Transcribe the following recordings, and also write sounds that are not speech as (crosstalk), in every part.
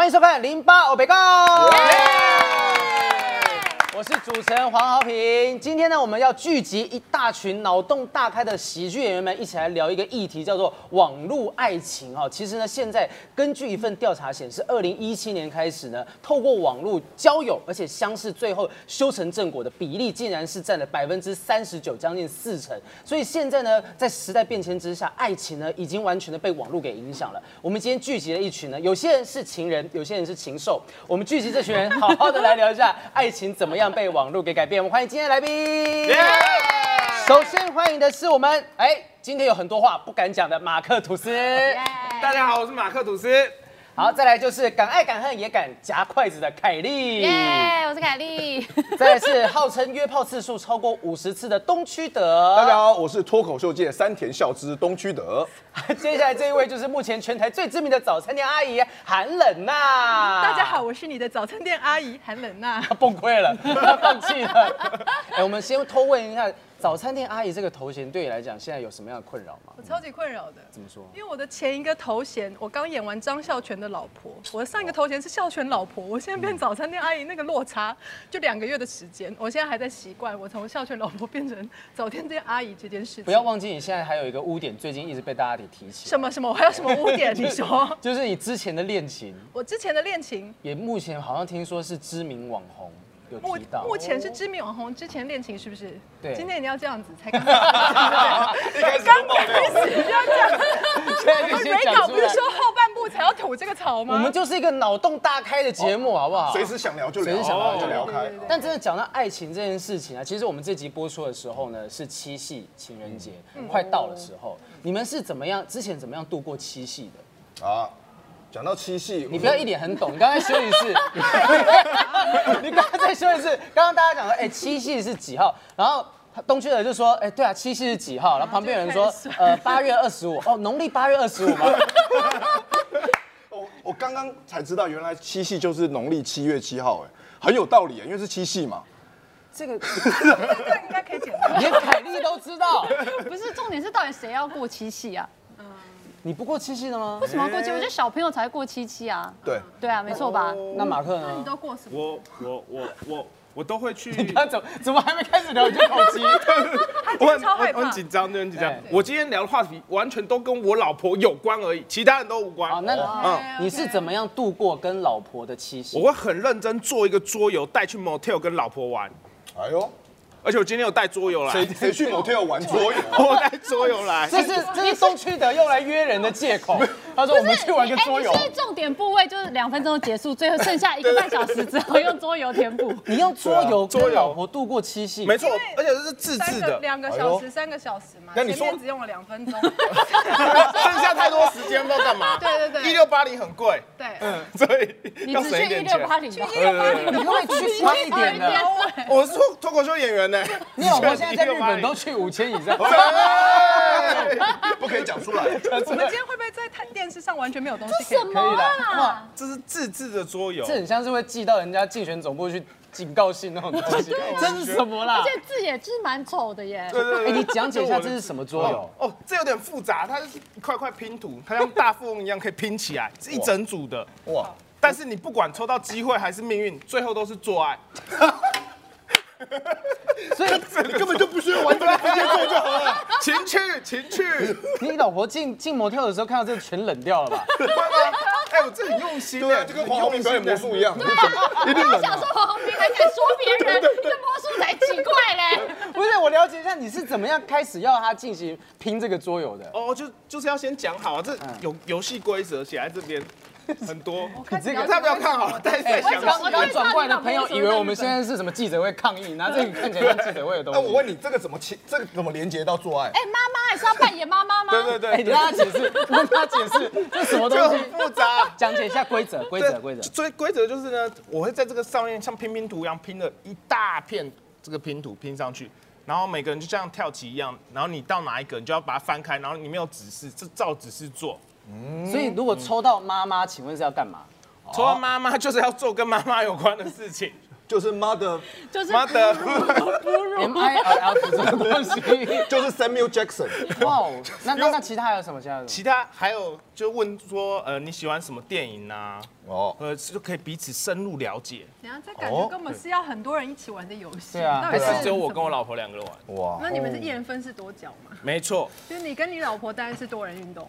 欢迎收看《零八欧北告》。我是主持人黄豪平，今天呢，我们要聚集一大群脑洞大开的喜剧演员们，一起来聊一个议题，叫做网络爱情哈。其实呢，现在根据一份调查显示，二零一七年开始呢，透过网络交友，而且相识最后修成正果的比例，竟然是占了百分之三十九，将近四成。所以现在呢，在时代变迁之下，爱情呢，已经完全的被网络给影响了。我们今天聚集了一群呢，有些人是情人，有些人是禽兽。我们聚集这群人，好好的来聊一下爱情怎么样被网络给改变。我们欢迎今天的来宾。首先欢迎的是我们，哎，今天有很多话不敢讲的马克吐司。大家好，我是马克吐司。好，再来就是敢爱敢恨也敢夹筷子的凯莉。耶，我是凯莉。(laughs) 再来是号称约炮次数超过五十次的东区德。大家好，我是脱口秀界山田孝之东区德。(laughs) 接下来这一位就是目前全台最知名的早餐店阿姨韩冷娜。大家好，我是你的早餐店阿姨韩冷娜。她崩溃了，她 (laughs) 放弃了。哎，我们先偷问一下。早餐店阿姨这个头衔对你来讲，现在有什么样的困扰吗？我超级困扰的。怎么说？因为我的前一个头衔，我刚演完张孝全的老婆，我的上一个头衔是孝全老婆，我现在变早餐店阿姨，那个落差就两个月的时间，我现在还在习惯我从孝全老婆变成早餐店阿姨这件事情。不要忘记，你现在还有一个污点，最近一直被大家给提起。什么什么？我还有什么污点？(laughs) 你说？就是你之前的恋情。我之前的恋情也目前好像听说是知名网红。目目前是知名网红，之前恋情是不是？对。今天你要这样子才刚刚开始 (laughs) 要这样。没搞不是说后半部才要吐这个槽吗？我们就是一个脑洞大开的节目，好不好？随时想聊就聊，随时想聊就聊开。但真的讲到爱情这件事情啊，其实我们这集播出的时候呢，是七夕情人节快到的时候，你们是怎么样？之前怎么样度过七夕的？啊。讲到七夕，你不要一脸很懂。你刚才说一次，(laughs) 你刚刚再说一次。刚刚大家讲说，哎，七夕是几号？然后东区的就说，哎，对啊，七夕是几号？然后旁边有人说，呃，八月二十五。哦，农历八月二十五吗？(laughs) 我我刚刚才知道，原来七夕就是农历七月七号，哎，很有道理，因为是七夕嘛。这个 (laughs) 应该可以简单，连凯莉都知道。不是，重点是到底谁要过七夕啊？你不过七夕的吗？为什么要过七？我觉得小朋友才过七夕啊。对对啊，没错吧？那马克呢？你都过什么？我我我我我都会去。(laughs) 你看怎怎么还没开始聊就口急？我很我很紧张，很紧张。我今天聊的话题完全都跟我老婆有关而已，其他人都无关。那嗯，你是怎么样度过跟老婆的七夕？我会很认真做一个桌游，带去 motel 跟老婆玩。哎呦。而且我今天有带桌游来，谁谁去某天要玩桌游？(laughs) 我带桌游来，这是这是东区的用来约人的借口。(laughs) 他说我们去玩个桌游。所以重点部位就是两分钟结束，最后剩下一个半小时之后用桌游填补。你用桌游跟老婆度过七夕？没错，而且这是自制的，两个小时、三个小时嘛。那你说只用了两分钟，(laughs) 剩下太多时间不知道干嘛？(laughs) 对对对，一六八零很贵。对，嗯，所以你只去一六八零，去一六八零，你可不可以去贵一点的？(laughs) 我是脱脱口秀演员呢。你老婆现在在日本都去五千以上，不可以讲出来。我们今天会不会在看电视上完全没有东西可以？什么啊？这是自制的桌游，这很像是会寄到人家竞选总部去警告信那种东西。(laughs) 这是什么啦？而且字也是蛮丑的耶。对对哎，你讲解一下这是什么桌游？哦，这有点复杂，它是一块块拼图，它像大富翁一样可以拼起来，是一整组的。哇！但是你不管抽到机会还是命运，最后都是做爱。所以你根本就不需要玩这个直接做就好了。(laughs) 情趣，情趣。你老婆进进模特的时候看到这个全冷掉了吧？(laughs) 哎，我这很用心的，就跟黄宏明表演魔术一样。(laughs) 一定冷。想说黄宏明还敢说别人，这魔术才奇怪嘞。不是，我了解一下你是怎么样开始要他进行拼这个桌游的？哦，就就是要先讲好啊，这有游戏规则写在这边。(laughs) 很多，你这个他不要看好了，但是想刚刚转过来的朋友以为我们现在是什么记者会抗议，拿这个看起来像记者会的东西。那 (laughs) 我问你，这个怎么切？这个怎么连接到做爱？哎，妈妈还是要扮演妈妈吗？(laughs) 对对对，你让他解释，让他解释，这什么东西？复杂，讲解一下规则，规则，规则。所以规则就是呢，我会在这个上面像拼拼图一样拼了一大片这个拼图拼上去，然后每个人就像跳棋一样，然后你到哪一个，你就要把它翻开，然后你没有指示，这照指示做。嗯，所以如果抽到妈妈，请问是要干嘛？抽到妈妈就是要做跟妈妈有关的事情。就是 mother，就是妈的，M I L L 这种东西。(laughs) 就是 Samuel Jackson。哇哦，那那那其他还有什么？其他？其他还有就问说，呃，你喜欢什么电影啊？哦，呃，就可以彼此深入了解。然后这感觉根本是要很多人一起玩的游戏。对啊还是只有我跟我老婆两个人玩？哇，那你们是一人分饰多角吗？没错。就是你跟你老婆当然是多人运动，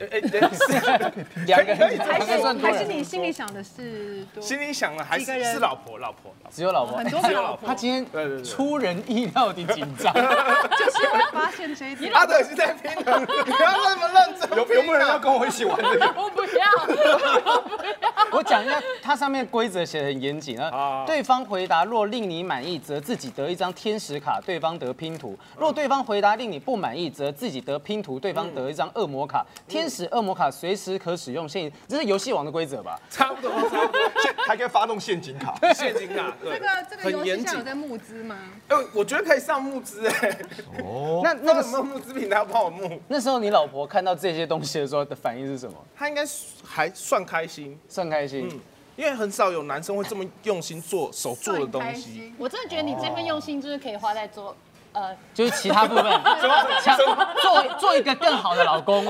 哎哎，对是 (laughs) 两个人还是算还是你心里想的是多？心里想的还是是老婆，老婆，只有老婆，很多只有老婆个老婆，他今对对对天出人意料的紧张。(laughs) 就是我发现这一点。阿德是在拼的，你不要那么认真。有有没有人要跟我一起玩这个？我不要，(laughs) 我讲一下，它上面规则写的很严谨啊啊。对方回答若令你满意，则自己得一张天使卡，对方得拼图；若对方回答令你不满意，则自己得拼图，对方得一张恶魔卡。天使、恶魔卡随时可使用现，这是游戏王的规则吧？差不多，差不多。还可以发动陷阱卡。陷阱卡，对这个这个很游戏在有在募资吗？哎，我觉得可以上募资哎。哦那那个没有募资平台要帮我募？那时候你老婆看到这些东西的时候的反应是什么？她应该还算开心，算开心。嗯，因为很少有男生会这么用心做手做的东西。我真的觉得你这份用心就是可以花在做，呃，就是其他部分，(laughs) 强做做一个更好的老公，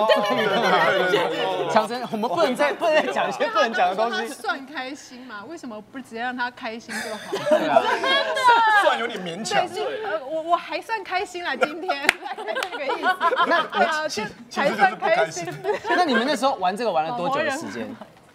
强生，我们不能再不能再讲一些不能讲的东他西。算开心嘛？为什么不直接让他开心就好？真的，算有点勉强呃，我我还算开心啦，今天大概这个意思。那对啊，就还算开就是心。那你们那时候玩这个玩了多久的时间？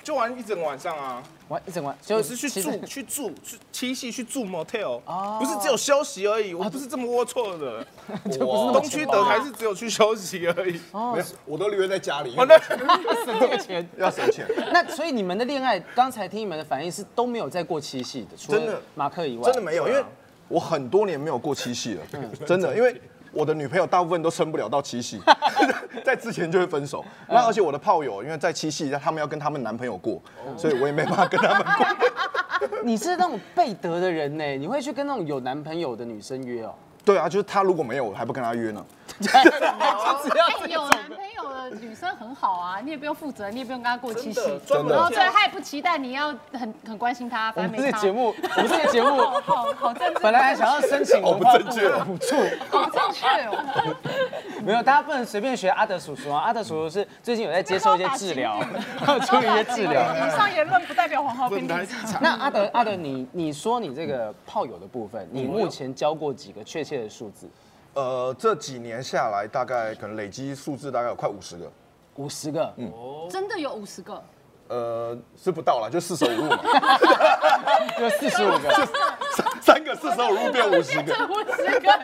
就玩一整个晚上啊！玩一整晚，就是去住去住去七夕去住 motel，哦不是只有休息而已，我不是这么龌龊的。(laughs) 就不是那么东区德还是只有去休息而已。没有，我都留在家里，省这个钱。(laughs) 要省钱。那所以你们的恋爱，刚才听你们的反应是都没有再过七夕的，除真的了马克以外，真的没有，因为我很多年没有过七夕了，真的，因为我的女朋友大部分都撑不了到七夕，(laughs) 在之前就会分手。那而且我的炮友，因为在七夕，他们要跟他们男朋友过，所以我也没办法跟他们过。(laughs) 你是那种背德的人呢，你会去跟那种有男朋友的女生约哦？对啊，就是他如果没有，我还不跟他约呢。就只要哎，有 (laughs) 男朋友的女生很好啊，你也不用负责，你也不用跟他过七夕然后这样所以他也不期待你要很很关心他，我们反正没差。这个节目，我们这个节目好好政治，本来还想要申请文化部好不正确的补助，好正确哦。没有，大家不能随便学阿德叔叔啊。阿德叔叔是最近有在接受一些治疗，处理一些治疗。以上言论不代表黄浩斌不能立场。太那阿德，阿德，你你说你这个炮友的部分，你目前交过几个确切的数字？呃，这几年下来，大概可能累积数字大概有快五十个。五十个，嗯真的有五十个，呃，是不到了，就四舍五入嘛，(laughs) 就四十五个。三个四舍五入变五十个。五十个。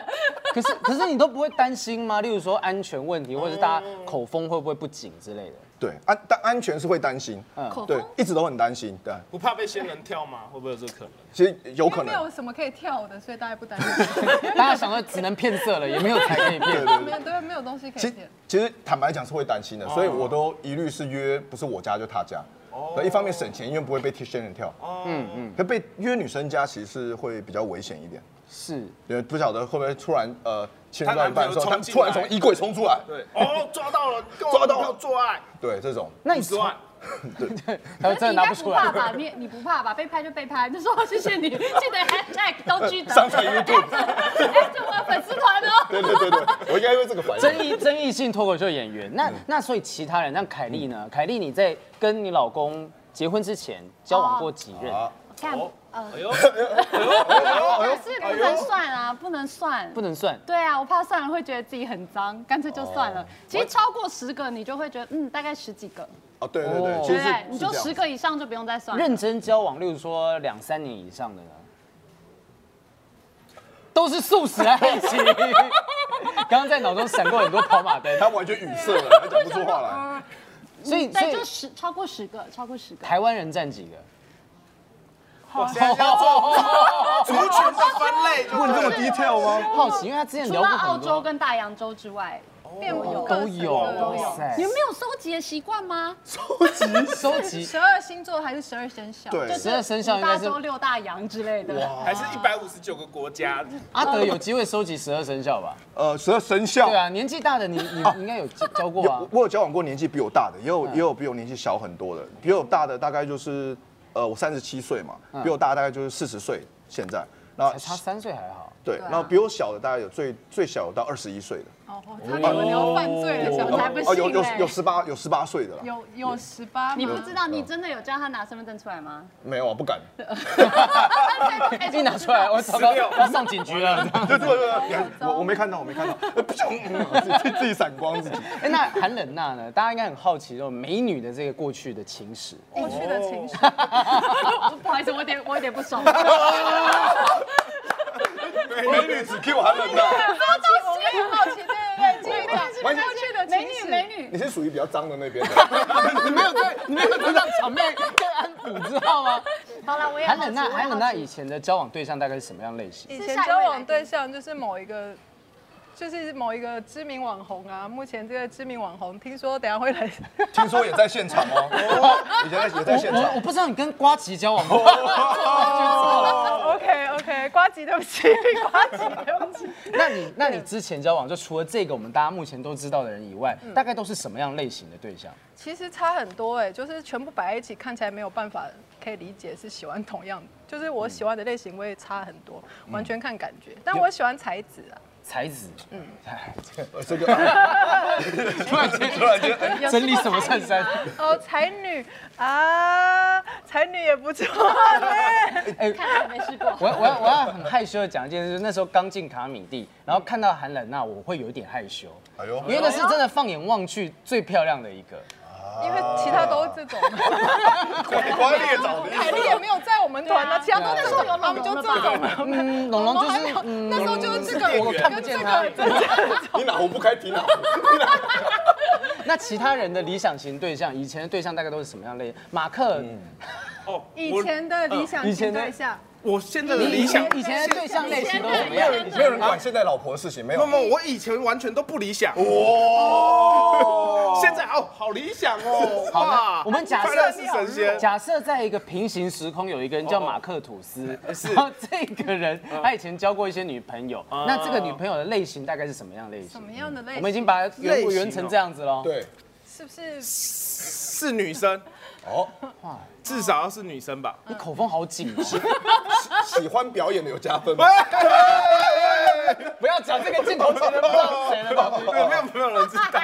可是可是你都不会担心吗？例如说安全问题，或者是大家口风会不会不紧之类的？对，安但安全是会担心，对，一直都很担心。对，不怕被仙人跳吗？会不会有这个可能？其实有可能没。有什么可以跳的，所以大家不担心。(laughs) 大家想说只能骗色了，也没有才可以骗。没有对，没有东西可以骗。其实坦白讲是会担心的，所以我都一律是约不是我家就他家。对，一方面省钱，因为不会被仙人跳。嗯嗯，可被约女生家其实是会比较危险一点，是。也不晓得会不会突然呃亲到一半的时候，他突然从衣柜冲出来，对，哦，抓到了，抓到做爱，对这种。那你五十万，(laughs) (laughs) 他真的可是你应该拿不出来。不怕吧？你你不怕吧？被拍就被拍，就说谢谢你，(laughs) 记得 hashtag 都记得。上传 YouTube 哎，这我的粉丝团哦。对对对对，我应该为这个反应。争议争议性脱口秀演员，那那所以其他人，像凯莉呢？凯莉你在跟你老公结婚之前交往过几任？啊，看，哦呃，(laughs) 哎呦，可是不能算啊，不能算不。能算。对啊，我怕算了会觉得自己很脏，干脆就算了。其实超过十个，你就会觉得，嗯，大概十几个，哦，对对哦对，其实是对？你就十个以上就不用再算了。认真交往，例如说两三年以上的呢，都是素食爱情。刚刚在脑中闪过很多跑马灯，他完全语塞了，他讲不出话来。对，所以所以就十超过十个，超过十个。台湾人占几个？我现在要做族群的分类，就问这么 detail 吗？好奇，因为他之前除了聊过澳洲，跟大洋洲之外，遍布都有，你们没有收集的习惯吗？收集收集 (laughs) 十二星座还是十二生肖？对十二生肖应该是五大洲六大洋之类的。还是一百五十九个国家，(laughs) 阿德有机会收集十二生肖吧？呃，十二生肖对。啊，年纪大的你你你应该有交交过啊，我有交往过年纪比我大的，也有也有比我年纪小很多的，比我大的大概就是呃，我三十七岁嘛，比我大大概就是四十岁现在，然后才差三岁还好。对，然后比我小的大概有最最小有到二十一岁的，哦，我差点以为你要犯罪了，想我才不哦，有有有十八有十八岁的啦，有有十八，你不知道，你真的有叫他拿身份证出来吗？没有啊，不敢，(laughs) (laughs) 一拿出来，我糟糕，(laughs) 要上警局了。对对对对，我我没看到，我没看到，呃不行，自己自己闪光自己。哎，那韩冷娜呢？大家应该很好奇，这种美女的这个过去的情史。过去的情史。不好意思，我有点我有点不爽。美女只 Q 韩冷娜，我很好奇，对对对，继续讲过去的美女。美女，你是属于比较脏的那边。你没有在，你没有在让场面更安抚，知道吗？好了，我也韩冷娜，好奇韩冷娜以前的交往对象大概是什么样类型？以前交往对象就是某一个，就是某一个知名网红啊。目前这个知名网红，听说等下会来，听说也在现场哦，以前也在现场我我。我不知道你跟瓜吉交往过。瓜子，对不起，(laughs) 瓜子，对不起。那你那你之前交往，就除了这个我们大家目前都知道的人以外，大概都是什么样类型的对象？其实差很多哎，就是全部摆在一起，看起来没有办法可以理解是喜欢同样的，就是我喜欢的类型，我也差很多，完全看感觉。但我喜欢才子啊，才子，嗯，(laughs) 这个 (laughs) 突然间突然间哎整理什么衬衫？哦，才女啊，才女也不错呢。(laughs) 哎，看来没试过。我要我要我要很害羞的讲一件事，那时候刚进卡米蒂，然后看到韩冷娜，我会有一点害羞，哎呦因为那是真的放眼望去最漂亮的一个。因为其他都是这种，拐瓜裂枣的。凯莉也没有在我们团啊，其他都是这种，他们就这种了。嗯，龙龙就是嗯，那时候就是这个，我看不见他。你哪壶不开提哪壶。(laughs) 那其他人的理想型对象，以前的对象大概都是什么样类？马克，哦，以前的理想型对象，我我现在的理想以前的对象类型都怎么样？没有人管现在老婆的事情，没有。没有，我以前完全都不理想，哇，(laughs) 现在哦好理想哦，好，那哇我们假设是神仙，假设在一个平行时空有一个人叫马克吐斯，是然后这个人他以前交过一些女朋友，那这个女朋友的类型大概是什么样类型什？么样的类型？我们已经把它圆圆成这样子喽。对，是不是？是女生，哦，至少要是女生吧。你口风好紧哦，喜欢表演的有加分吗？不要讲这个镜头前的不知道是谁的吧。没有没有没有人知道，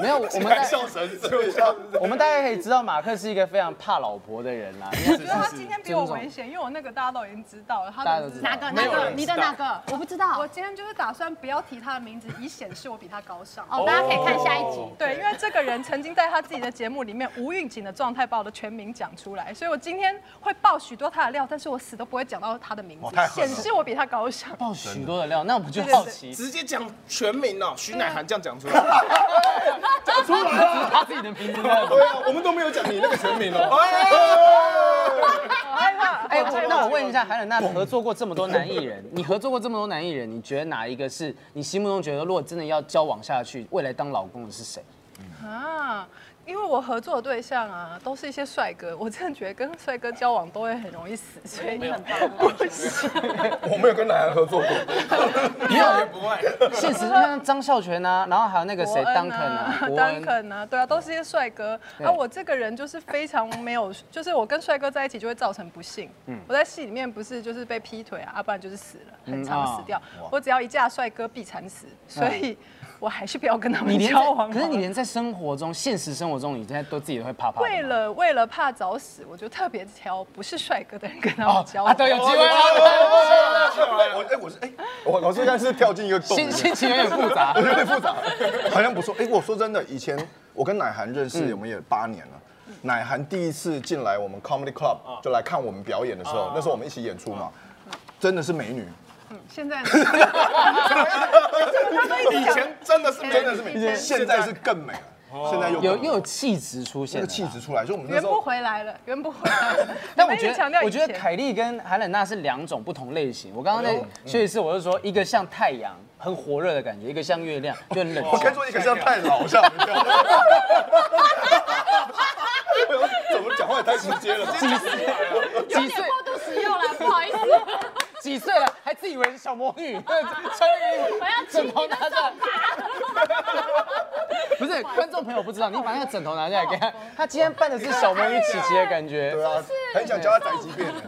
没有，我们在笑神就笑。我们大家可以知道马克是一个非常怕老婆的人啦。我觉得他今天比我危险，因为我那个大家都已经知道了，他的哪个哪个？你的哪个？我不知道我。今天就是打算不要提他的名字，以显示我比他高尚。哦，大家可以看下一集。对，因为这个人曾经在他自己的节目里面无预警的状态把我的全名讲出来，所以我今天会爆许多他的料，但是我死都不会讲到他的名字显示我比他高尚。爆许多的料，那我们就好奇，直接讲全名哦，徐乃涵这样讲出来，(laughs) 讲出来了，他自己的名字。对啊，我们都没有讲你那个全名哦。好害怕。哎、好害怕那我问一下，韩冷娜合作过这么多男艺人，你合作过这么多男艺人，你觉得哪一个是你心目中觉得，如果真的要交往下去，未来当老公的是谁？啊，因为我合作的对象啊，都是一些帅哥，我真的觉得跟帅哥交往都会很容易死，所以你很棒。(laughs) 我没有跟男人合作过。没有，不会。(laughs) 现实像张孝全啊，然后还有那个谁伯恩 Duncan 啊，伯丹恩，(laughs) 肯啊，对啊，都是一些帅哥。对而我这个人就是非常没有，就是我跟帅哥在一起就会造成不幸。嗯我在戏里面不是就是被劈腿啊，要不然就是死了，很常哦死掉。我只要一嫁帅哥必惨死，所以我还是不要跟他们交往了。可是你连在生活中，现实生活中，你现在都自己都会怕怕。为了为了怕早死，我就特别挑不是帅哥的人跟他哦们交往。啊，对，有机会了，我哎，我是哎，我我现在是跳进一个洞心，心情有点复杂。有点复杂，好像不错。哎，我说真的，以前我跟乃涵认识，我们也八年了。乃涵第一次进来我们 Comedy Club 就来看我们表演的时候，那时候我们一起演出嘛，真的是美女，现在呢？以前真的是真的是美现在是更美了，现在又有又有气质出现了那个气质出来，就我们那圆不回来了，圆不回来了。但我觉得，我觉得凯莉跟韩冷娜是两种不同类型。我刚刚在休息室，我就说，一个像太阳，很火热的感觉；一个像月亮，(laughs) 就很冷静。我该说一个像太老，像 (laughs) 怎么讲话也太直接了？几岁？几岁？过度使用了，不好意思。几岁了还自以为是小魔女，穿衣服我要枕头拿下来。(laughs) 不是观众朋友不知道，你把那个枕头拿下来给他，他今天扮的是小魔女琪琪的感觉。对啊，很想教他宅急便的。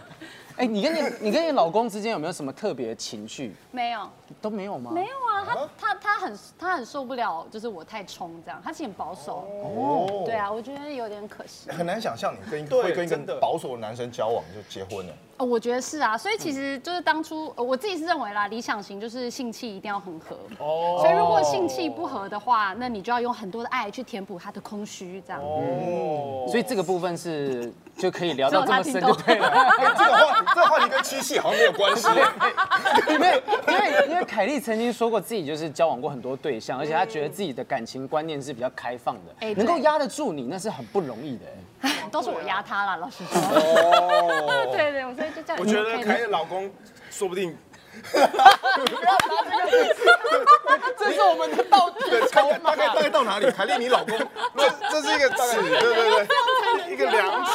哎，你跟你你跟你老公之间有没有什么特别的情绪？没有，都没有吗？没有啊，他他他很他很受不了，就是我太冲这样，他其实很保守。哦，对啊，我觉得有点可惜。很难想象你跟会跟一个保守的男生交往就结婚了。哦，我觉得是啊，所以其实就是当初呃我自己是认为啦，理想型就是性气一定要很合。哦，所以如果性气不合的话，那你就要用很多的爱去填补他的空虚，这样。哦，所以这个部分是就可以聊到这么深就对了。(laughs) 哎这个话题，这个话题跟七夕好像没有关系。(laughs) 因为因为因为凯莉曾经说过自己就是交往过很多对象，而且她觉得自己的感情观念是比较开放的，哎对能够压得住你那是很不容易的。哎 (laughs) 都是我压他啦，老实说。哦，(laughs) 对对，我所以就这样。我觉得凯莉的老公 (laughs) 说不定这是我们的道具对，大概大概大概到哪里？凯丽，你老公这这是一个尺，对对对，一个量尺。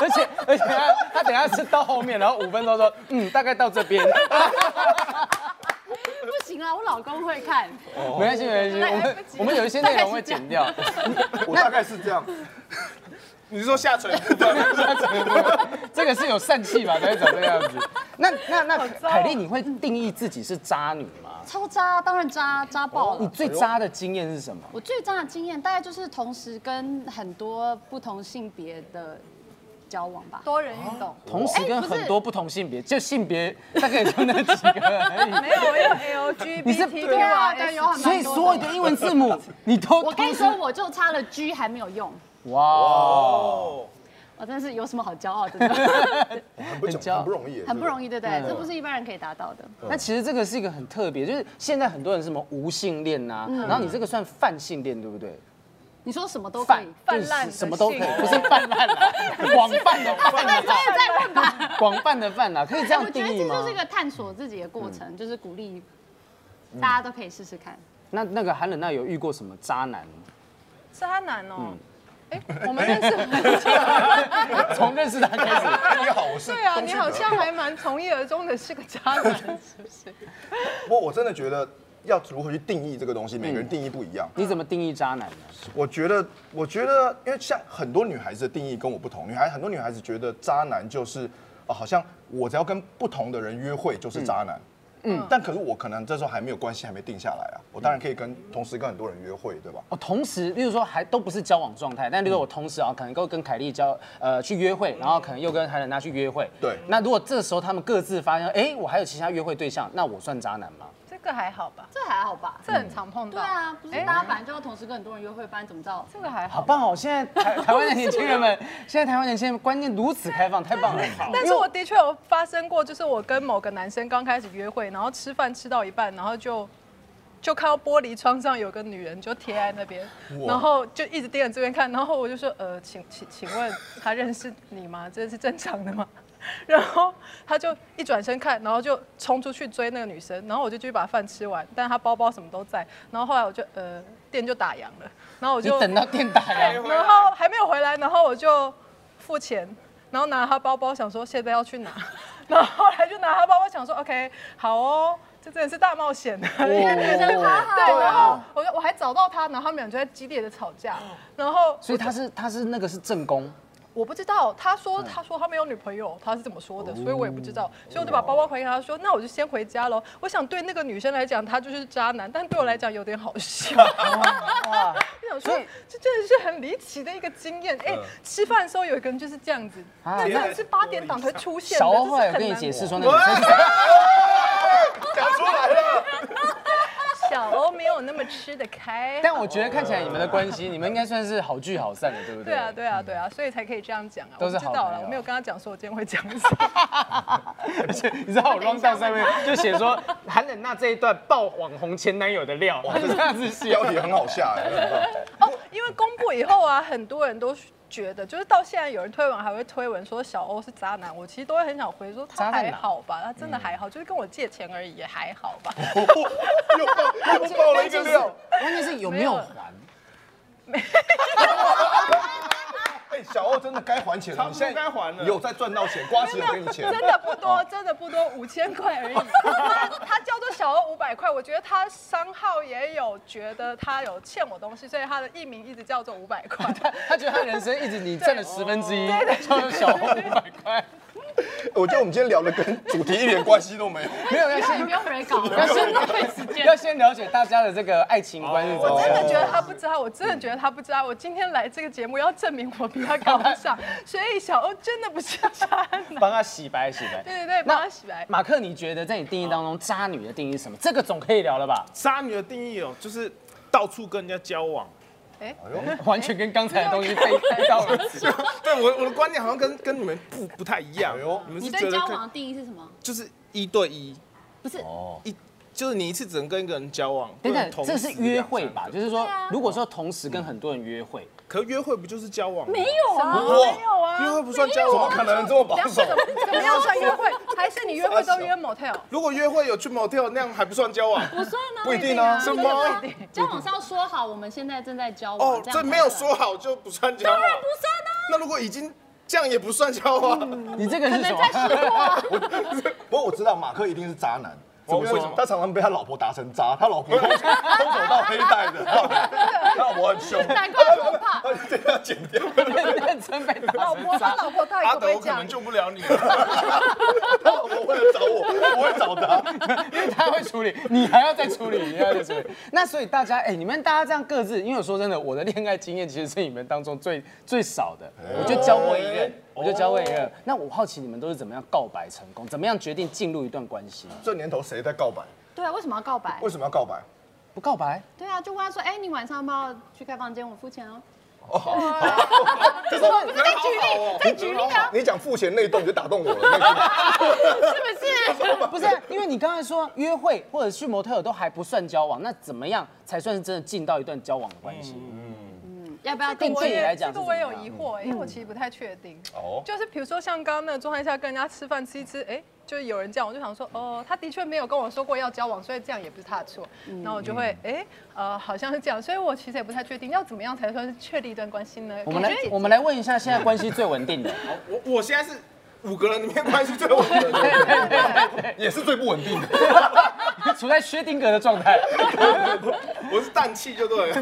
而且而且他他等下是到后面，然后五分钟说，嗯，大概到这边，不行啊，我老公会看。没关系没关系，我们我们有一些内容会剪掉。我大概是这样。你是说 (laughs) 下垂部分？这个是有疝气吧，才会长这个样子。那那那凯莉，你会定义自己是渣女吗？超渣，当然渣渣爆了。你最渣的经验是什么？我最渣的经验大概就是同时跟很多不同性别的交往吧。多人运动。同时跟很多不同性别，就性别大概也就那几个而已。没有，我有对啊，对，有很所以所有的英文字母你都我跟你说，我就差了 G 还没有用，哇，哦，我真的是有什么好骄傲的呢？(laughs) 很不很骄傲很不容易，很不容易。对不对？这不是一般人可以达到的。那其实这个是一个很特别，就是现在很多人什么无性恋呐，然后你这个算泛性恋，对不对？你说什么都可泛以。泛滥什么都可以，不是泛滥啦，(laughs) 广泛的泛再啦，再问吧。广泛的泛啦，可以这样我觉得定义吗这就是一？个探索自己的过程，就是鼓励大家都可以试试看。那那个韩冷娜有遇过什么渣男？渣男哦。哎，我们认识很久。(laughs) 从认识他开始，你好，我是对啊，你好像还蛮从一而终的是个渣男，(laughs) 是不是？不过我真的觉得要如何去定义这个东西，每个人定义不一样。你怎么定义渣男呢？我觉得，我觉得，因为像很多女孩子的定义跟我不同，女孩很多女孩子觉得渣男就是，哦，好像我只要跟不同的人约会就是渣男。嗯，但可是我可能这时候还没有关系，还没定下来啊。我当然可以跟同时跟很多人约会，对吧？哦，同时，例如说还都不是交往状态，但例如说我同时啊，可能够跟凯莉交呃去约会，然后可能又跟海伦娜去约会。对那如果这时候他们各自发现，哎，我还有其他约会对象，那我算渣男吗？这个还好吧？这还好吧？这很常碰到。对啊，不是大家反正就要同时跟很多人约会，不然怎么知道？这个还好。好棒哦！现在台台湾的年轻人们，(laughs) 现在台湾年轻人观念如此开放，太棒了。但是我的确有发生过，就是我跟某个男生刚开始约会，然后吃饭吃到一半，然后就就看到玻璃窗上有个女人就贴在那边，然后就一直盯着这边看，然后我就说，呃，请请请问他认识你吗？这是正常的吗？(laughs) 然后他就一转身看，然后就冲出去追那个女生，然后我就继续把饭吃完，但是他包包什么都在，然后后来我就呃店就打烊了，然后我就等到店打烊，然后还没有回来，然后我就付钱，然后拿他包包，想说现在要去哪，(laughs) 然后后来就拿他包包，想说 OK 好哦，这真的是大冒险，因为女生好好对，然后我就我还找到他，然后他们俩就在激烈的吵架，然后所以他是他是那个是正宫，我不知道，他说他说他没有女朋友，他是怎么说的，所以我也不知道，所以我就把包包还给他说，那我就先回家喽。我想对那个女生来讲，他就是渣男，但对我来讲有点好笑。哇，(laughs) 我想说，这真的是很离奇的一个经验。哎，吃饭的时候有一个人就是这样子，那真的是八点档才出现的。小欧后来有这是很难跟你解释说那女生 (laughs) (laughs) 出来了。有那么吃得开。但我觉得看起来你们的关系，你们应该算是好聚好散的，对不对？对啊，对啊，对啊，所以才可以这样讲啊。都是我知道了，好朋友我没有跟他讲说我今天会讲什么。而且你知道我 round down 上面 (laughs) 就写说韩冷娜这一段爆网红前男友的料，(laughs) 他就这样子写。(laughs) 标题很好下哎，哦，因为公布以后啊，很多人都觉得，就是到现在有人推文还会推文说小欧是渣男，我其实都会很想回说他还好吧，他真的还好，就是跟我借钱而已，也还好吧。又爆又爆了一个料。关键是有没有还？哎 (laughs) 哎，小欧真的该还钱了，你现在该还了有在赚到钱，瓜子有给你钱，真的不多，真的不多，五千块而已。他 (laughs) 他叫做小欧五百块，我觉得他商号也有觉得他有欠我东西，所以他的艺名一直叫做五百块。他觉得他人生一直你占了十分之一，叫做小欧五百块，(laughs) 我觉得我们今天聊的跟主题一点关系都没有。(laughs) 没有要先你不用 re 搞，要先浪费时间。要先了解大家的这个爱情观是怎么我真的觉得他不知道，我真的觉得他不知道。我今天来这个节目要证明我比他高尚，所以小欧真的不是渣男。帮他洗白洗白。对对对，帮他洗白。马克，你觉得在你定义当中，渣女的定义是什么？这个总可以聊了吧？渣女的定义哦，就是到处跟人家交往。完全跟刚才的东西背背道而驰。对我我的观点好像跟跟你们不不太一样。哎呦你们你是觉得交往的定义是什么？就是一对一，不是，一就是你一次只能跟一个人交往，等等不能，同这是约会吧？就是说如果说同时跟很多人约会，可约会不就是交往吗？没有啊，没有啊，约会不算交往怎么。可能这么保守？怎么样算约会？还是你约会都约 motel？如果约会有去 motel，那样还不算交往。不算啊，不一定啊什么？交往是要说好，我们现在正在交往。哦，这没有说好就不算交往。当然不算啊。那如果已经这样也不算交往。你这个是什么？(laughs) 不过 (laughs) 我知道马克一定是渣男。怎么说他常常被他老婆打成渣，他老婆空手空手道黑带的，(laughs) 他老婆很凶，难怪我怕。他这个要剪掉。认真被打老婆，他成渣。老婆他也阿德，我可能？救不了你了。他老婆会来找我，我会找他。因为他会处理，你还要再处理，你还要再处理。那所以大家，哎、你们大家这样各自，因为我说真的，我的恋爱经验其实是你们当中最最少的，我就交过一任，我就交过一任。那我好奇你们都是怎么样告白成功，怎么样决定进入一段关系？这年头谁在告白？对啊，为什么要告白为？什么要告白？不告白，对啊，就问他说，哎，你晚上要不要去开房间，我付钱哦。这 (laughs) 我不是在举例，在举例啊，你讲付钱那一段就打动我了。(laughs) 是不是？不是，因为你刚才说约会或者去模特儿都还不算交往，那怎么样才算是真的进到一段交往的关系？要不要定自己来讲是这个我也有疑惑，因为我其实不太确定。哦，就是比如说像刚刚那个状态下跟人家吃饭吃一吃，哎，就是有人这样，我就想说，哦，他的确没有跟我说过要交往，所以这样也不是他的错。然后我就会，哎，呃，好像是这样，所以我其实也不太确定要怎么样才算是确立一段关系呢？我们来我们来问一下现在关系最稳定的，我我现在是五个人里面关系最稳定的，(laughs) 也是最不稳定的。(laughs) 处在薛定谔的状态，(laughs) 我是氮气就对了。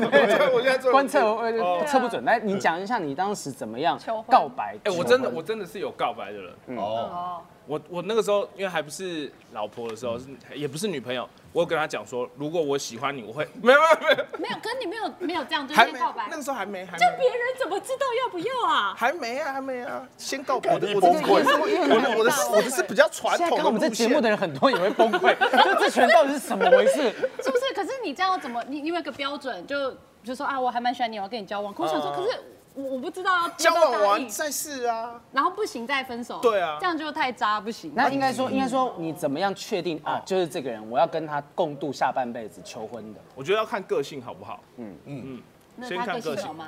我现在最观测呃测不准。来，你讲一下你当时怎么样告白？哎、我真的我真的是有告白的人。哦，哦，我我那个时候因为还不是老婆的时候，是也不是女朋友，我有跟她讲说，如果我喜欢你，我会没有没有没有，没有跟你没有没有这样就先告白那，个时候还没还没这别人怎么知道要不要啊？还没啊还没啊，先告白。我的你我的崩溃我的我的我的是比较传现在统的看我们这节目的人很多也会崩溃，就这群人到底是怎么回事？(laughs) 是不是？可是你这样怎么？你你有一个标准，就就说啊，我还蛮喜欢你，我要跟你交往。可我想说，可是我我不知道要交往完再试啊。然后不行再分手。对啊这样就太渣，不行。那应该说，应该说你怎么样确定啊？就是这个人，我要跟他共度下半辈子，求婚的。我觉得要看个性好不好，嗯嗯嗯先看个性好吗？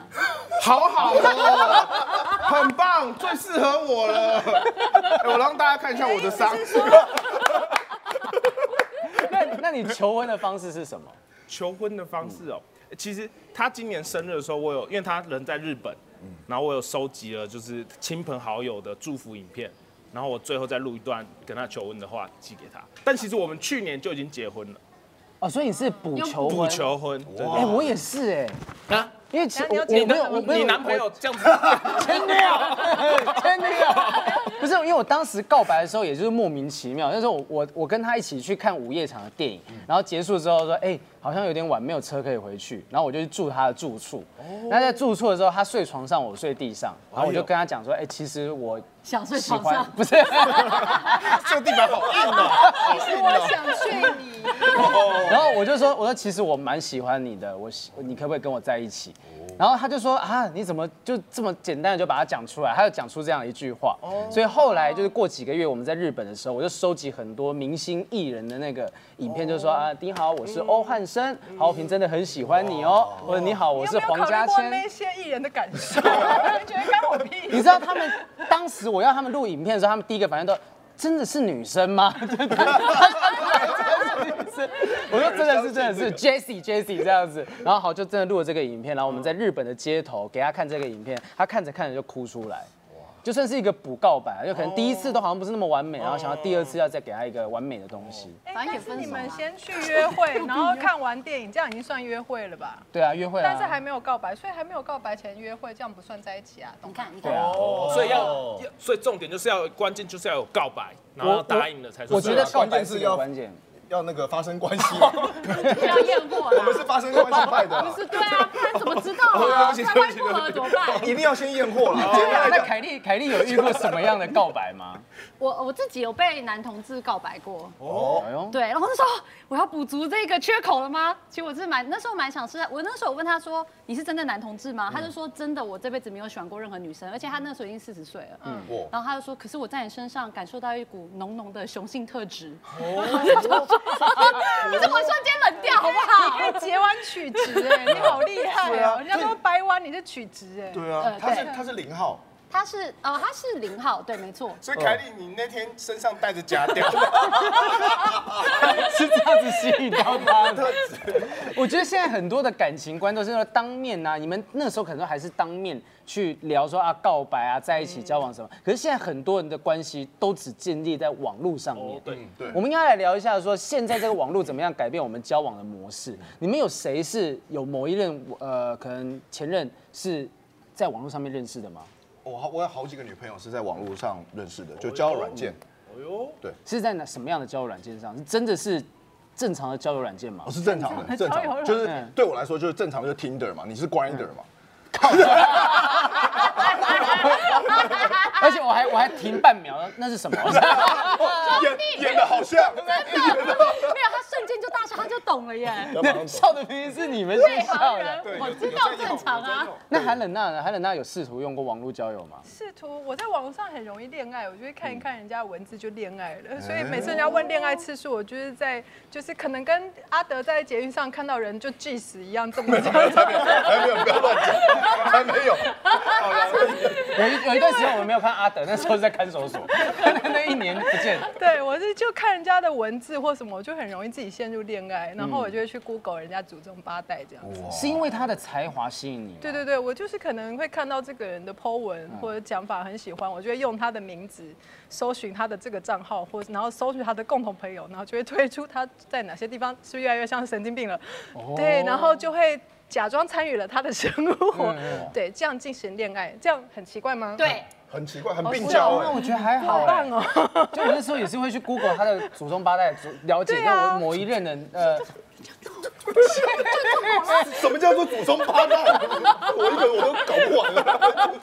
好好哦，很棒，最适合我了。(laughs) 哎我让大家看一下我的伤。(laughs) 那那你求婚的方式是什么？求婚的方式哦，其实他今年生日的时候，我有因为他人在日本，然后我有收集了就是亲朋好友的祝福影片，然后我最后再录一段跟他求婚的话寄给他。但其实我们去年就已经结婚了，哦，所以你是补求不婚？求婚。哎，我也是哎，啊，因为其实那你要我我没有我没有你男朋友这样子，前女友，前女友，不是因为我当时告白的时候，也就是莫名其妙。那时候我我我跟他一起去看午夜场的电影，然后结束之后说，哎、好像有点晚，没有车可以回去，然后我就去住他的住处。那在住处的时候，他睡床上，我睡地上，然后我就跟他讲说，哎、其实我想睡喜欢床上，，(laughs) 不是，这个地板好硬哦，(laughs) 好硬我哦。想睡你。然后我就说，我说其实我蛮喜欢你的，我喜你可不可以跟我在一起？然后他就说啊，你怎么就这么简单的就把它讲出来？他就讲出这样一句话。所以后来就是过几个月，我们在日本的时候，我就收集很多明星艺人的那个影片，就说啊，你好，我是欧汉声，好评真的很喜欢你哦，或者你好，我是黄家千。那些艺人的感受？(laughs) 觉得干我屁你知道他们当时我要他们录影片的时候，他们第一个反应都真的是女生吗？(laughs) 我说真的是真的是 Jessie Jessie 这样子，然后好就真的录了这个影片，然后我们在日本的街头给他看这个影片，他看着看着就哭出来。就算是一个补告白，就可能第一次都好像不是那么完美，然后想要第二次要再给他一个完美的东西。哎反正也但是你们先去约会，(laughs) 然后看完电影，这样已经算约会了吧？对啊，约会啊。但是还没有告白，所以还没有告白前约会，这样不算在一起啊？懂看，你看，对啊，哦，所以要，所以重点就是要关键就是要有告白，然后答应了才算。我觉得告关白是个键是要关键。要那个发生关系，不要验货我们是。发生关系派的不，是对啊，不然怎么知道啊？对不起那万一不合怎么办？一定要先验货啦。简单来讲，那凯莉，凯莉有遇过什么样的告白吗？我我自己有被男同志告白过，哦，对，然后那时候我要补足这个缺口了吗？其实我是蛮那时候蛮想是，我那时候我问他说你是真的男同志吗？他就说真的，我这辈子没有喜欢过任何女生，而且他那时候已经四十岁了。嗯，哇然后他就说，可是我在你身上感受到一股浓浓的雄性特质。可是我瞬间冷掉，好不好？可以截弯取直哎，你好厉害对啊哦！人家说掰弯，你是取直哎。对啊他是他是零号，他是呃他是零号，对，没错。所以凯莉，你那天身上带着假屌，(laughs) 是这样子吸引到他的。(laughs) 我觉得现在很多的感情观都是说当面啊，你们那时候可能还是当面去聊说啊告白啊，在一起交往什么。可是现在很多人的关系都只建立在网络上面。哦对对我们应该来聊一下，说现在这个网络怎么样改变我们交往的模式？你们有谁是有某一任呃，可能前任是在网络上面认识的吗？我好我有好几个女朋友是在网络上认识的，就交友软件，哎呦，对是在哪什么样的交友软件上？是真的是正常的交友软件吗我？是正常的，(laughs) 正常就是嗯对我来说就是正常，就是 Tinder 嘛，你是 Grinder 嘛，(laughs) (laughs) 而且我还我还停半秒，那是什么？(laughs) 演演的好像，真的没有，他瞬间就大笑，他就懂了耶。笑的明明是你们内先笑的。我知道正常啊。那韩冷娜呢？韩冷娜有试图用过网络交友吗？试图我在网络上很容易恋爱，我就会看一看人家的文字就恋爱了，所以每次人家问恋爱次数，我就是在就是可能跟阿德在捷运上看到人就气死一样这么讲。还没有，不要乱讲，还没有，有一有一段时间我们没有看阿德，那时候是在看守所，(laughs) 那那一年不见。对，我是就看人家的文字或什么，我就很容易自己陷入恋爱，然后我就会去 Google 人家祖宗八代这样子。是因为他的才华吸引你吗？对对对，我就是可能会看到这个人的 po 文或者讲法很喜欢，我就会用他的名字搜寻他的这个账号，或然后搜寻他的共同朋友，然后就会推出他在哪些地方是越来越像神经病了，对，然后就会假装参与了他的生活，对，这样进行恋爱，这样很奇怪吗？对，很奇怪，很并是交哎那我。觉得还好好哎棒。哦。就我那时候也是会去 Google 他的祖宗八代，了解那我某一任的呃，(laughs) 什么叫做祖宗八代？我一个我都搞不完了。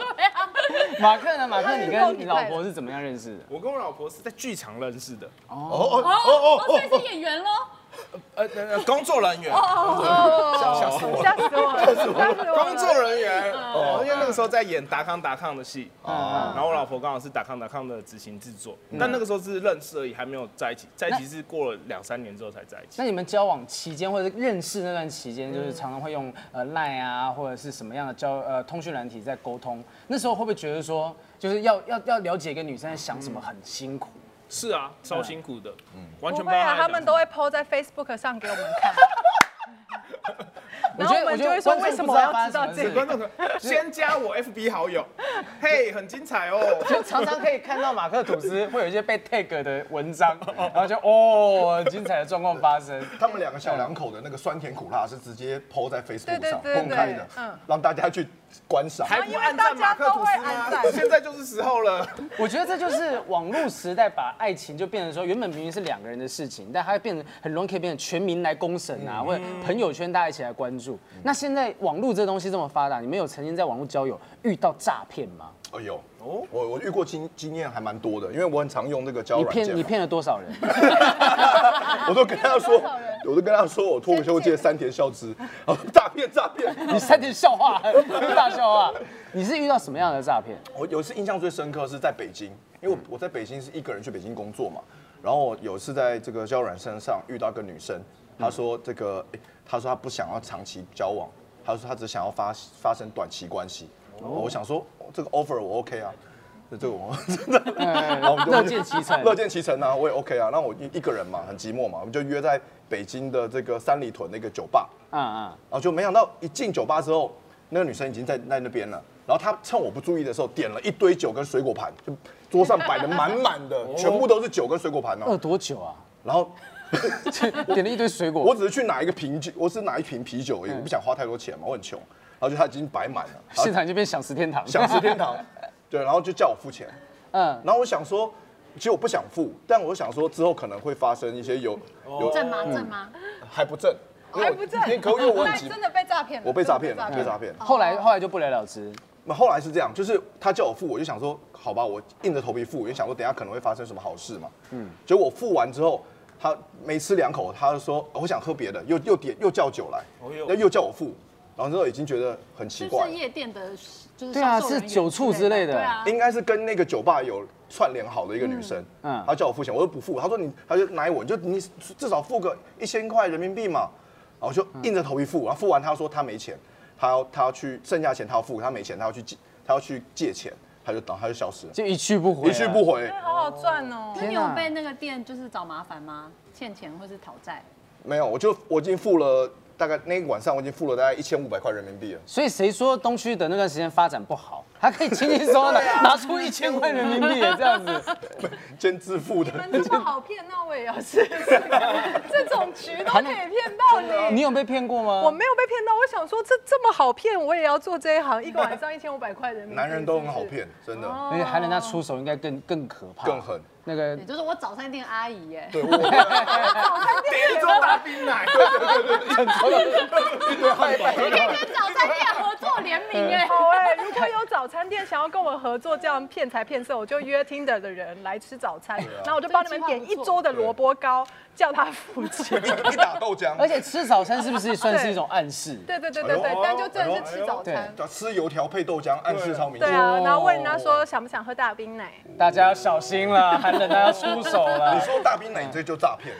马克呢？马克，你跟你老婆是怎么样认识的？我跟我老婆是在剧场认识的，哦哦哦哦，所以是演员喽。呃呃呃，工作人员，哦，吓死我吓死我，吓死我！(laughs) 工作人员，哦，因为那个时候在演达康达康的戏，然后我老婆刚好是达康达康的执行制作，但那个时候是认识而已，还没有在一起，在一起是过了两三年之后才在一起那。你们交往期间或者认识那段期间，就是常常会用呃 Line 啊，或者是什么样的交呃通讯软体在沟通？那时候会不会觉得说，就是要要要了解一个女生在想什么很辛苦？是啊，超辛苦的，嗯完不会啊，全不知道在他们都会 PO 在 Facebook 上给我们看。(laughs) 然后我们就会说为什么我要知道这讲什么观个？众可先加我 FB 好友，(laughs) 嘿，很精彩哦。就常常可以看到马克吐斯会有一些被 tag 的文章，(laughs) 然后就哦，很精彩的状况发生。他们两个小两口的那个酸甜苦辣是直接 PO 在 Facebook 上公开的对嗯，让大家去观赏。还不按赞马克吐司吗？现在就是时候了。(laughs) 我觉得这就是网络时代把爱情就变成说，原本明明是两个人的事情，但它变成很容易可以变成全民来公审啊，或者朋友圈大家一起来关注。那现在网络这东西这么发达，你们有曾经在网络交友遇到诈骗吗？哎有哦，我我遇过经经验还蛮多的，因为我很常用那个交友软件嘛。骗你骗了多少人？(laughs) (laughs) 我都跟他说，我都跟他说我脱口秀界三田孝之，啊诈骗诈骗。(laughs) 你三田笑话，(laughs) 大笑话。你是遇到什么样的诈骗？我有一次印象最深刻是在北京，因为我我在北京是一个人去北京工作嘛，然后我有一次在这个交友软件上遇到一个女生，她说这个，她说她不想要长期交往，她说她只想要发发生短期关系。我想说哦这个 offer 我 OK 啊，这这个我 (laughs) 真的，(laughs) 然后我们就乐见其成。乐见其成啊，我也 OK 啊。那我一一个人嘛，很寂寞嘛，我们就约在北京的这个三里屯那个酒吧，嗯嗯，然后就没想到一进酒吧之后，那个女生已经在在那边了。然后她趁我不注意的时候，点了一堆酒跟水果盘，就桌上摆的满满的，(laughs) 全部都是酒跟水果盘饿哦。多久啊？然后点了一堆水果。我只是去拿一个瓶酒，我只是拿一瓶啤酒而已，我不想花太多钱嘛，我很穷。然后就他已经摆满了，现场已经变享食天堂。享食天堂，对，然后就叫我付钱。嗯，然后我想说，其实我不想付，但我想说之后可能会发生一些有有正吗？正吗？还不正，还不正因为可因为我很急，那真的被诈骗了，我被诈骗了，被诈骗。后来后来就不了了之。那后来是这样，就是他叫我付，我就想说，好吧，我硬着头皮付，我就想说等下可能会发生什么好事嘛。嗯，结果我付完之后，他没吃两口，他就说、哦我想喝别的，又又点又叫酒来，那又叫我付，然后之后已经觉得很奇怪是，夜店的，就是对啊是酒醋之类的。对啊，应该是跟那个酒吧有串联好的一个女生，嗯。嗯，她叫我付钱，我又不付，她说你，她就拿我，你就你至少付个一千块人民币嘛，然后我就硬着头皮付，然后付完她说她没钱，她要她要去剩下钱她要付，她没钱她要去借她要去借钱，她就然后她就消失了，就一去不回，一去不。回，好好赚哦。那你有被那个店就是找麻烦吗？欠钱或是讨债？没有，我就我已经付了大概那一晚上我已经付了大概一千五百块人民币了，所以谁说东区的那段时间发展不好？他可以轻轻松松的拿出一千块人民币这样子。先支付的你。们这么好骗，那我也要 (laughs) 试试。这种局都可以骗到你。你有被骗过吗？我没有被骗到，我想说这这么好骗，我也要做这一行，一个晚上一千五百块人民币。男人都很好骗，真的而且还能他出手，应该更更可怕，更狠。那个也就是我早餐店阿姨耶，对，我早餐店一桌大冰奶，可以跟早餐店合作联名哎。(laughs) 好哎、如果有早餐店想要跟我合作，这样骗财骗色，我就约听的的人来吃早餐，然后我就帮你们点一桌的萝卜糕，叫他付钱。(laughs) 一一打豆浆，而且吃早餐是不是算是一种暗示？对对对对对哎，但就真的是吃早对餐。吃油条配豆浆，暗示超明显。对啊，然后问人家说想不想喝大冰奶？大家要小心了，寒冷他要出手了 (laughs) 你了。说大冰奶，你这就诈骗。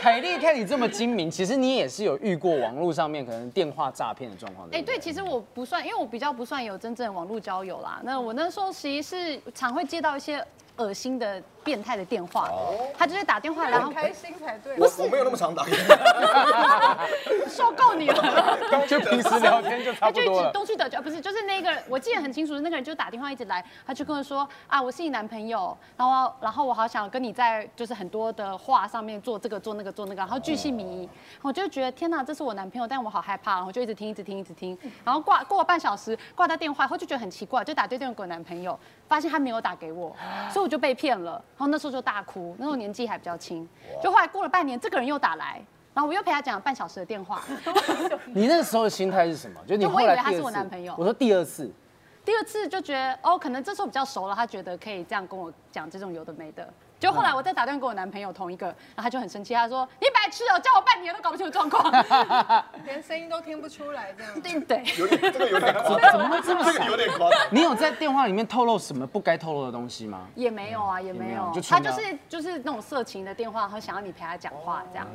凯莉，看你这么精明，其实你也是有遇过网络上面可能电话诈骗的状况。哎，对，其实我不算，因为我比较不算有真正网络交友啦。那我那时候其实是常会接到一些恶心的、变态的电话，他就是打电话来，然后很开心才对。我我没有那么常 (laughs) 打电话，受够你了。就平时聊天就差他就一直不多了。东区的，不是，就是那个，我记得很清楚，那个人就打电话一直来，他就跟我说啊，我是你男朋友，然后然后我好想跟你在就是很多的话上面做这个做那个做那个，然后巨细靡遗，我就觉得天哪，这是我男朋友，但我好害怕，然后就一直听一直听一直听，然后挂过了半小时挂他电话以后就觉得很奇怪，就打对电话给我男朋友，发现他没有打给我，所以我就被骗了，然后那时候就大哭，那时候年纪还比较轻，就后来过了半年，这个人又打来。然后我又陪他讲了半小时的电话，(laughs) 你那个时候的心态是什么？就你就我后以为他是我男朋友我说第二次，第二次就觉得哦，可能这时候比较熟了，他觉得可以这样跟我讲这种有的没的。就后来我再打电话给我男朋友同一个，然后他就很生气，他说：“你白痴哦，叫我半年都搞不清楚状况。(laughs) 连声音都听不出来，这样”对对，有点这个有点夸张，怎么会这么 (laughs) 这个有点夸张。你有在电话里面透露什么不该透露的东西吗？也没有啊，也没有他就是就是那种色情的电话，他想要你陪他讲话这样。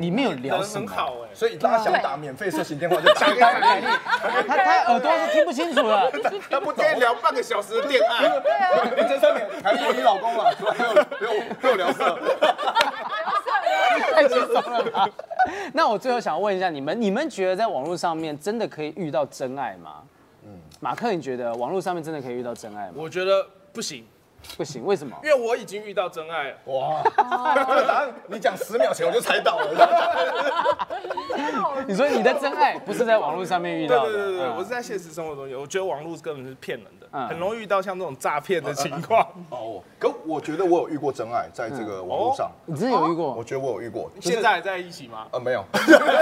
里面有聊人什么？很好哎。所以大家想打免费色情电话就打给凯莉，(laughs) 他他耳朵是听不清楚的。他不可以聊半个小时的恋爱，凌晨三点，凯莉，我你老公了，出来陪我陪我陪我聊色。(laughs) 太轻松了吧？那我最后想问一下你们，你们觉得在网络上面真的可以遇到真爱吗？嗯，马克，你觉得网络上面真的可以遇到真爱吗？我觉得不行，不行，为什么？因为我已经遇到真爱了。哇，这答案你讲十秒前我就猜到了。(laughs) 你说你的真爱不是在网络上面遇到的？对对对，嗯我是在现实生活中有，我觉得网络根本是骗人的，嗯很容易遇到像这种诈骗的情况。(laughs) 哦，可我觉得我有遇过真爱，在这个网络上，你真的有遇过？我觉得我有遇过。就是现在还在一起吗？呃没有，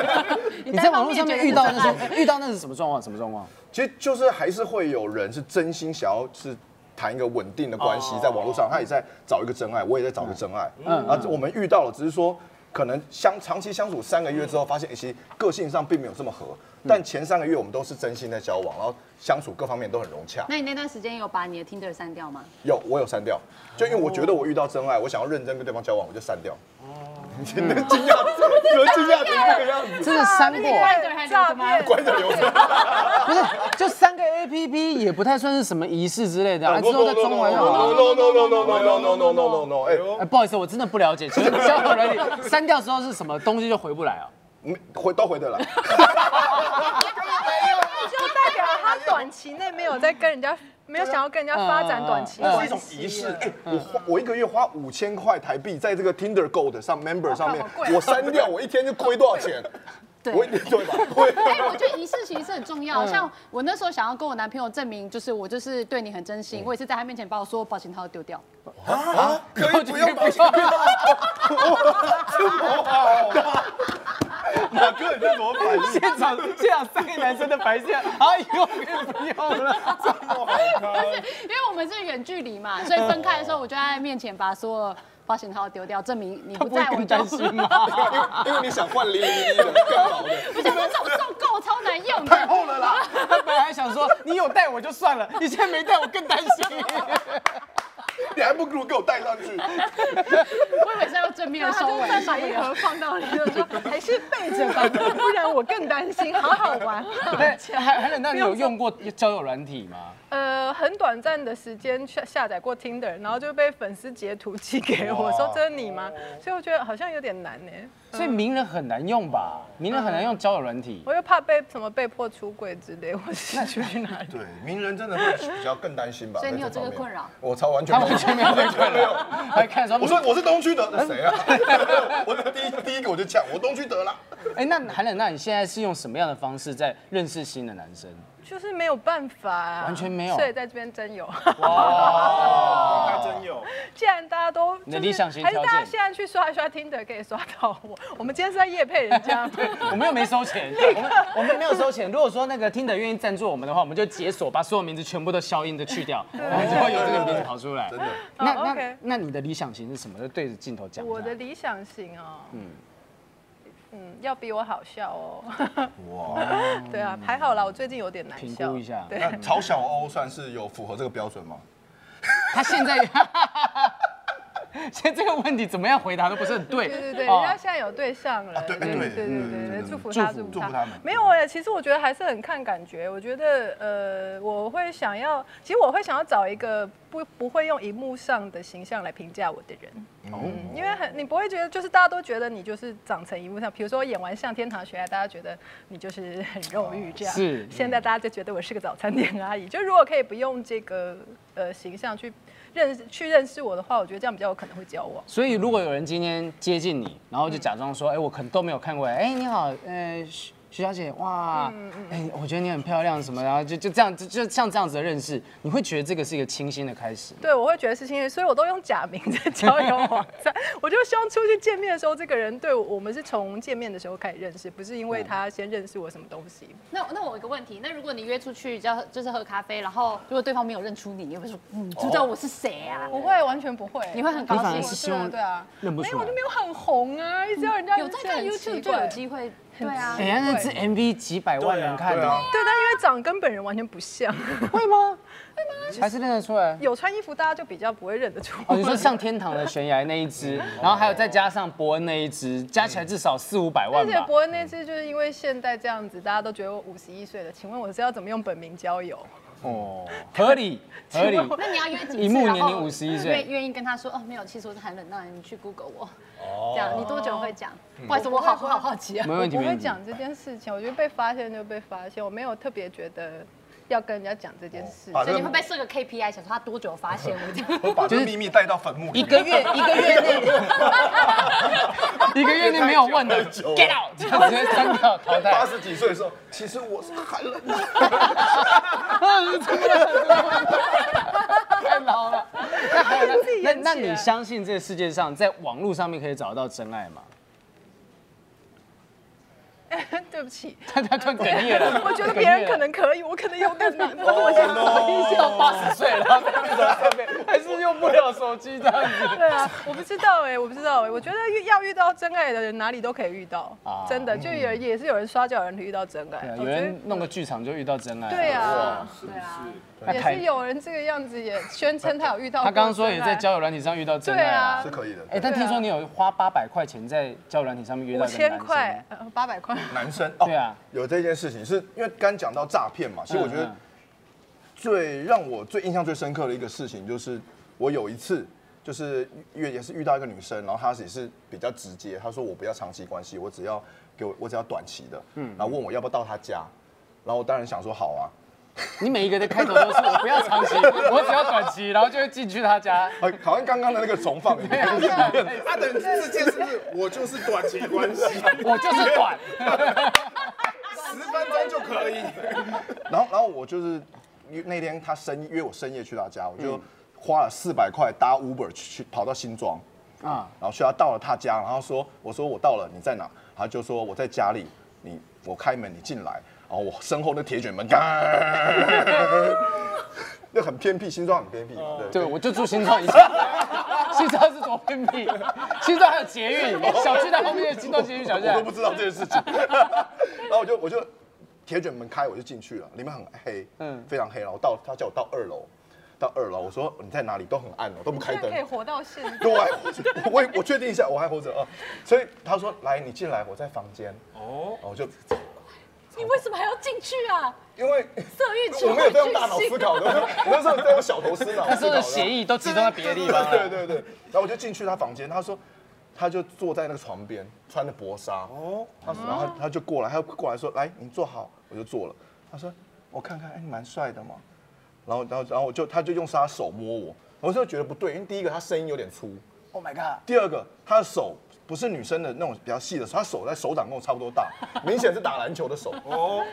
(laughs) 你在网络上面遇到那是遇到那是什么状况？什么状况？其实就是还是会有人是真心想要是谈一个稳定的关系，在网络上他也在找一个真爱，我也在找个真爱。嗯，啊，我们遇到了，只是说可能相长期相处三个月之后，发现欸其实个性上并没有这么合，但前三个月我们都是真心在交往，然后相处各方面都很融洽。那你那段时间有把你的 Tinder 删掉吗？有我有删掉，就因为我觉得我遇到真爱，我想要认真跟对方交往，我就删掉。你惊讶，怎么惊讶成这个样子？真的删过，乖的还留着吗？乖的留着。不是就三个 A P P 也不太算是什么仪式之类的，啊，之后再装完 no。no no no no no no no no no no，哎，哎，不好意思，我真的不了解，请问交友软体删掉之后是什么东西就回不来啊？没回都回得来。短期内没有在跟人家，没有想要跟人家发展短期是一种仪式。哎，我花我一个月花五千块台币在这个 Tinder Gold 上 Member 上面，(laughs) 我删掉，我一天就亏多少钱？对我一定对吧？会。哎，我觉得仪式其实是很重要。像我那时候想要跟我男朋友证明，就是我就是对你很真心，我也是在他面前把我所有保险套都丢掉。啊，可以不用保险套，这么好。马哥，你这怎么反应？现场现场三个男生的白线，哎呦，可以不用了。(laughs) 因为我们是远距离嘛，所以分开的时候，我就在他面前把所有保险套丢掉，证明你不在，我就担心吗？因 (laughs) 为因为你想换零零一的更好的，我想说这种受够超难用太。厚了啦。他本来还想说你有带我就算了，你现在没带我更担心。(laughs) 你还不如给我带上去。我以为是要正面收尾，把一盒放到你就说还是背着吧，(laughs) 不然我更担心。好好玩。对，还还有，那你有用过交友软体吗？呃，很短暂的时间下下载过 Tinder，然后就被粉丝截图寄给我，说这是你吗？所以我觉得好像有点难呢。所以名人很难用吧？名人很难用交友软体。我又怕被什么被迫出柜之类，我是出 (laughs) 去哪里。对，名人真的会比较更担心吧。所以你有这个困扰？我超完全他完全没有这个困扰，(laughs) 还看说我说我是东区的，那谁啊？(laughs) 我的第一第一个我就抢，我东区得了。哎，那韩冷，那你现在是用什么样的方式在认识新的男生？就是没有办法、啊，完全没有所以在这边真有。哇，他真有。(laughs) 既然大家都、就是，你的理想型还是大家现在去刷一刷 Tinder 可以刷到我。(laughs) 我们今天是在夜配人家，(laughs) 我们又没收钱，我们我们没有收钱。如果说那个听的愿意赞助我们的话，我们就解锁，把所有名字全部都消音的去掉，我们就会有这个名字跑出来。真的。那哦那，OK 那你的理想型是什么？就对着镜头讲。我的理想型哦，嗯嗯，要比我好笑哦。哇，(laughs) 对啊，还好啦，我最近有点难评笑。估一下对，那曹小欧算是有符合这个标准吗？他现在，现在这个问题怎么样回答都不是很对。对对对，哦人家现在有对象了，对对对对对嗯对对，嗯祝福他，祝福祝祝福他们没有哎，其实我觉得还是很看感觉。我觉得呃，我会想要，其实我会想要找一个不不会用荧幕上的形象来评价我的人。嗯，因为很你不会觉得，就是大家都觉得你就是长成荧幕上，比如说演完《向天堂学爱》，大家觉得你就是很肉欲这样。是现在大家就觉得我是个早餐店阿姨。就如果可以不用这个呃形象去认识去认识我的话，我觉得这样比较有可能会交往。所以如果有人今天接近你，然后就假装说，哎，我可能都没有看过，哎，你好，呃，徐徐小姐，哇，哎，我觉得你很漂亮什么，然后就就这样，就就像这样子的认识，你会觉得这个是一个清新的开始。对，我会觉得是清新，所以我都用假名在 (laughs) 交友网站。我就希望出去见面的时候，这个人对我我们是从见面的时候开始认识，不是因为他先认识我什么东西。那那我有一个问题，那如果你约出去叫就是喝咖啡，然后如果对方没有认出你，你会说，嗯，知道我是谁啊？不会，完全不会。你会很高兴是希望对啊，没有，认不出来我就没有很红啊，一直要人家有在看 YouTube 就有机会，对啊。哎欸，那支 MV 几百万人看的，对啊，对，但因为长跟本人完全不像，会吗？会吗还是认得出来？有穿衣服大家就比较不会认得出哦，你说上天堂的悬崖那一只，然后还有再加上伯恩那一只，加起来至少四五百万吧。而且伯恩那只就是因为现在这样子，大家都觉得我五十一岁了，请问我是要怎么用本名交友？哦，(laughs) 合理 (laughs) 合理。那你要约几次？一幕年龄然后51岁愿愿意跟他说哦，没有，其实我是很冷，淡你去 Google 我。这样，你多久会讲？不好意思，我好好好奇啊。没问题，我不。会讲这件事情，我觉得被发现就被发现，我没有特别觉得要跟人家讲这件事。所以你会不会设个 KPI，想说他多久发现我 (laughs) 这样？我把这个秘密带到坟墓里。一个月一个月内，一个月内没有问的太久了，get out，就直接删掉淘汰八。十几岁的时候，其实我是寒冷的。太老了。(laughs) 那还有那那你相信这个世界上在网络上面可以找到真爱吗？(laughs) 对不起，他他突然哽咽了。(laughs) 我觉得别人可能可以，我可能有点难。我先已经到八十岁了，还是用不了手机这样子。对啊，我不知道哎、我不知道哎、我觉得要遇到真爱的人，哪里都可以遇到，啊真的，就有人也是有人刷脚，有人遇到真爱有人弄个剧场就遇到真爱。对啊，对啊，也是有人这个样子也宣称他有遇到他刚刚说也在交友软体上遇到真爱对啊是可以的。哎，但听说你有花八百块钱在交友软体上面约到五千块，呃八百块，男生哦，(laughs) 对啊，有这件事情，是因为刚讲到诈骗嘛，其实我觉得最让我最印象最深刻的一个事情，就是我有一次就是遇也是遇到一个女生，然后她也是比较直接，她说我不要长期关系，我只要给我我只要短期的，嗯，然后问我要不要到她家，然后我当然想说好啊，你每一个的开头都是我不要长期，我只要短期，然后就会进去他家。好好像刚刚的那个重放 (laughs) 里面，他的这件是不是我就是短期关系，(laughs) 我就是短，十分钟就可以？然后然后我就是那天他深约我深夜去他家，我就花了四百块搭 Uber 去去跑到新庄。啊，然后去他到了他家，然后说我说我到了，你在哪？他就说我在家里，你我开门你进来，然后我身后的铁卷门，(laughs) 那很偏僻，新庄很偏僻嘛，对对，我就住新庄一下，(laughs) 新庄是多偏僻，新庄还有捷运，小区在后面，新庄捷运小区我。都不知道这件事情。(laughs) 然后我就我就铁卷门开，我就进去了，里面很黑，嗯嗯，非常黑。然后到他叫我到二楼，到二楼，我说你在哪里？都很暗哦，都不开灯可以。活到现在。对，我还活着，我我确定一下，我还活着啊。所以他说来，你进来，我在房间。哦，我就你为什么还要进去啊？因为色欲情我没有在用大脑思考的，(laughs) 我那时候在用小头思脑。他说的协议都集中在别的地方。对对对，然后我就进去他房间，他说，他就坐在那个床边，穿着薄纱。哦，他然后他他就过来，他过来说，来，你坐好，我就坐了。他说，我看看，哎，你蛮帅的嘛。然后然后然后我就他就用他手摸我，我就觉得不对，因为第一个他声音有点粗，Oh my god！第二个他的手。不是女生的那种比较细的手，他手在手掌跟我差不多大，(laughs) 明显是打篮球的手。哦，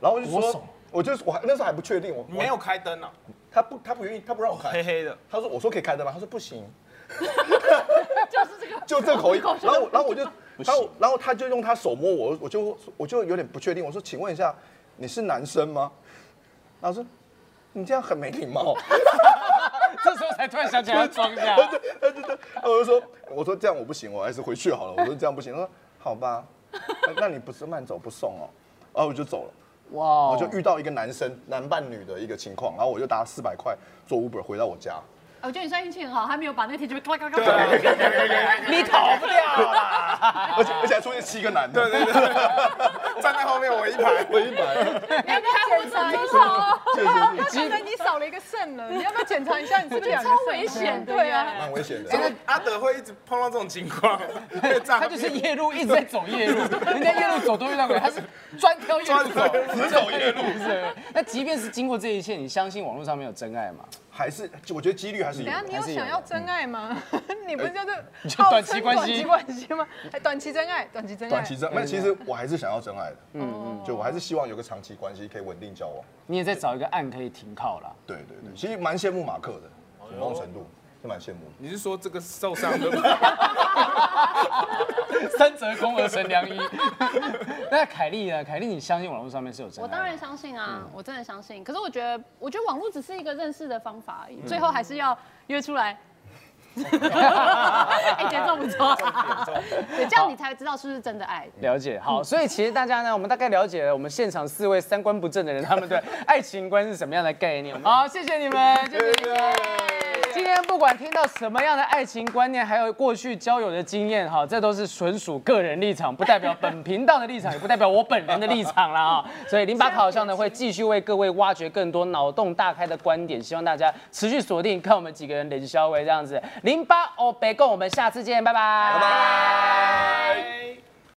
然后我就我手说，我就我还那时候还不确定，我没有开灯啊，他不他不愿意，他不让我开黑。黑的。他说我说可以开灯吗？他说不行。(laughs) 就是这个，(laughs) 就这口音，然后然后我就，然后然后他就用他手摸我，我就我就有点不确定，我说请问一下，你是男生吗？然后说你这样很没礼貌，这时候才突然想起来要装一下。我就说我说这样我不行，我还是回去好了，我说这样不行，他说好吧，那那你不是慢走不送哦，然后我就走了。哇哦。我就遇到一个男生男扮女的一个情况，然后我就搭四百块坐 Uber 回到我家，我觉得你算运气很好，还没有把那个铁球咔咔咔对。你逃不掉 (laughs) 啦！而且而且还出现七个男的，对对对，(laughs) 站在后面我一排。我一排，你要不要检查一下？(laughs) 他觉得你少了一个肾了，你要不要检查一下你是不是两个超？危险的对啊，蛮危险的。因为，阿德会一直碰到这种情况，他就是夜路一直在走夜路，人家夜路走都遇到鬼，他是专挑夜路走，只走夜路。是。那即便是经过这一切，你相信网络上面有真爱吗？还是我觉得几率还是有。等下你有想要真爱吗？(laughs) 你不是就是就短期关系短期关系吗？还，短期真爱，短期真爱，短期真，那其实我还是想要真爱的，嗯嗯，就我还是希望有个长期关系可以稳定交往。你也在找一个岸可以停靠啦。对对对，其实蛮羡慕马克的，某种程度是蛮羡慕的。你是说这个受伤的吗？(laughs) 三折肱而成良医。那凯莉呢？凯莉，你相信网络上面是有真爱？我当然相信啊，我真的相信。可是我觉得，我觉得网络只是一个认识的方法而已，最后还是要约出来。(laughs) 哎，节奏不错，对，这样你才知道是不是真的爱。了解，好，所以其实大家呢，我们大概了解了我们现场四位三观不正的人，他们对爱情观是什么样的概念。好，谢谢你们，谢谢你们。今天不管听到什么样的爱情观念，还有过去交友的经验，哈，这都是纯属个人立场，不代表本频道的立场，也不代表我本人的立场啦啊。所以零八考校呢会继续为各位挖掘更多脑洞大开的观点，希望大家持续锁定看我们几个人冷笑微这样子。零八哦，北共，我们下次见，拜拜，拜拜。